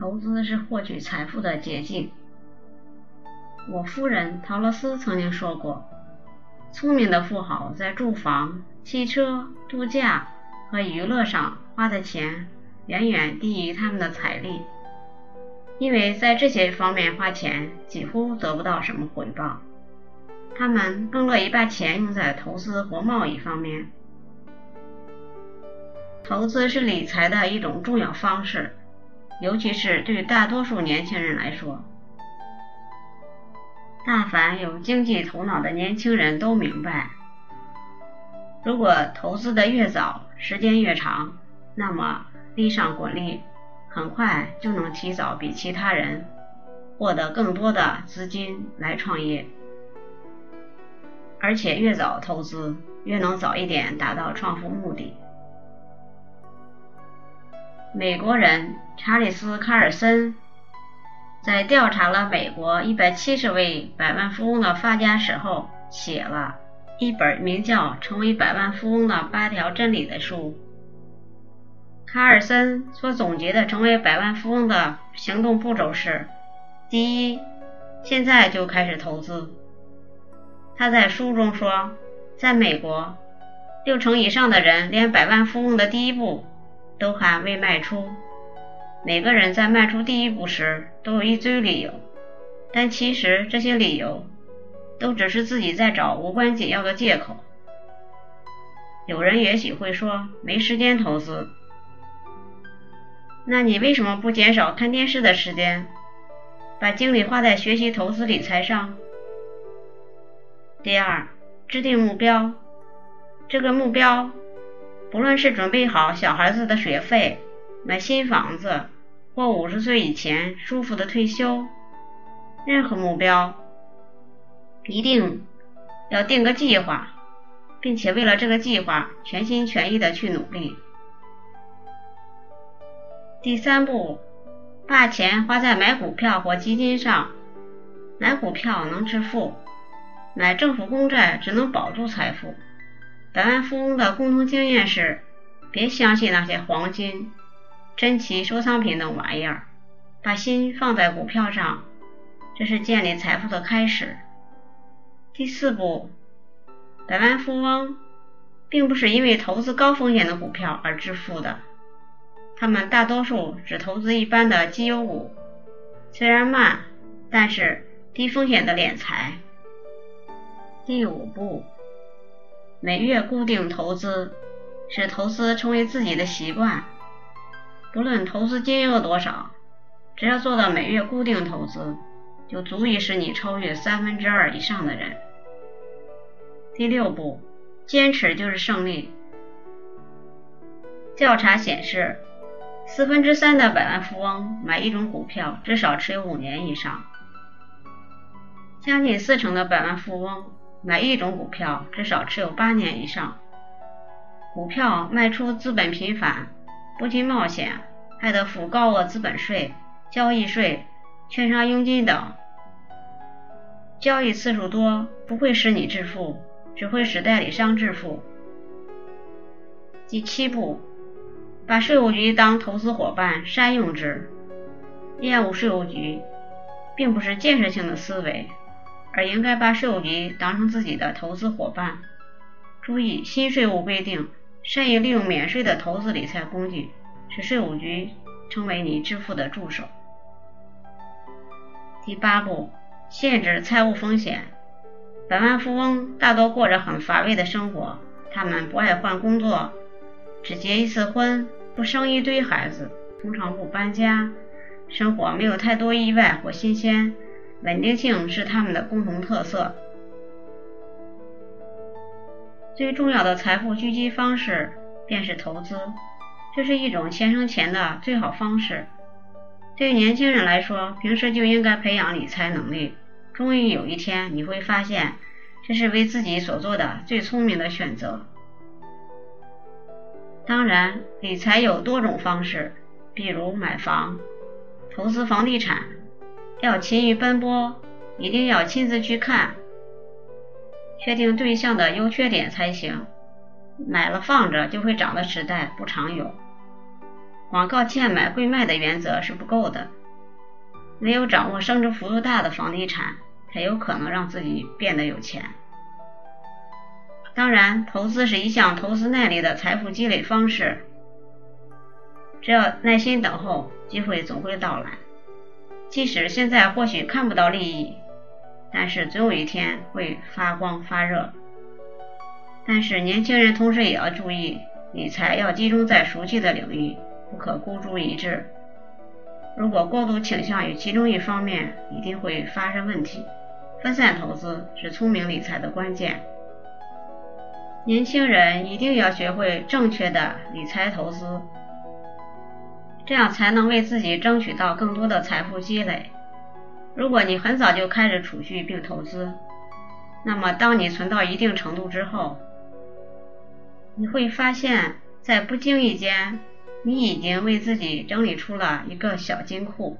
投资是获取财富的捷径。我夫人陶乐斯曾经说过：“聪明的富豪在住房、汽车、度假和娱乐上花的钱远远低于他们的财力，因为在这些方面花钱几乎得不到什么回报。他们更乐意把钱用在投资或贸易方面。投资是理财的一种重要方式，尤其是对大多数年轻人来说。”大凡有经济头脑的年轻人都明白，如果投资的越早，时间越长，那么利上滚利，很快就能提早比其他人获得更多的资金来创业，而且越早投资，越能早一点达到创富目的。美国人查理斯·卡尔森。在调查了美国一百七十位百万富翁的发家史后，写了一本名叫《成为百万富翁的八条真理》的书。卡尔森所总结的成为百万富翁的行动步骤是：第一，现在就开始投资。他在书中说，在美国，六成以上的人连百万富翁的第一步都还未迈出。每个人在迈出第一步时都有一堆理由，但其实这些理由都只是自己在找无关紧要的借口。有人也许会说没时间投资，那你为什么不减少看电视的时间，把精力花在学习投资理财上？第二，制定目标，这个目标不论是准备好小孩子的学费。买新房子，或五十岁以前舒服的退休，任何目标一定要定个计划，并且为了这个计划全心全意的去努力。第三步，把钱花在买股票或基金上。买股票能致富，买政府公债只能保住财富。百万富翁的共同经验是：别相信那些黄金。珍奇收藏品等玩意儿，把心放在股票上，这是建立财富的开始。第四步，百万富翁并不是因为投资高风险的股票而致富的，他们大多数只投资一般的绩优股，虽然慢，但是低风险的敛财。第五步，每月固定投资，使投资成为自己的习惯。不论投资金额多少，只要做到每月固定投资，就足以使你超越三分之二以上的人。第六步，坚持就是胜利。调查显示，四分之三的百万富翁买一种股票至少持有五年以上，将近四成的百万富翁买一种股票至少持有八年以上。股票卖出资本频繁。不仅冒险，还得付高额资本税、交易税、券商佣金等。交易次数多不会使你致富，只会使代理商致富。第七步，把税务局当投资伙伴，善用之。厌恶税务局，并不是建设性的思维，而应该把税务局当成自己的投资伙伴。注意新税务规定。善于利用免税的投资理财工具，使税务局成为你致富的助手。第八步，限制财务风险。百万富翁大多过着很乏味的生活，他们不爱换工作，只结一次婚，不生一堆孩子，通常不搬家，生活没有太多意外或新鲜，稳定性是他们的共同特色。最重要的财富聚集方式便是投资，这是一种钱生钱的最好方式。对于年轻人来说，平时就应该培养理财能力。终于有一天，你会发现这是为自己所做的最聪明的选择。当然，理财有多种方式，比如买房、投资房地产，要勤于奔波，一定要亲自去看。确定对象的优缺点才行。买了放着就会涨的时代不常有。广告贱买贵卖的原则是不够的，唯有掌握升值幅度大的房地产，才有可能让自己变得有钱。当然，投资是一项投资耐力的财富积累方式，只要耐心等候，机会总会到来。即使现在或许看不到利益，但是总有一天会发光发热。但是年轻人同时也要注意，理财要集中在熟悉的领域。不可孤注一掷。如果过度倾向于其中一方面，一定会发生问题。分散投资是聪明理财的关键。年轻人一定要学会正确的理财投资，这样才能为自己争取到更多的财富积累。如果你很早就开始储蓄并投资，那么当你存到一定程度之后，你会发现在不经意间。你已经为自己整理出了一个小金库。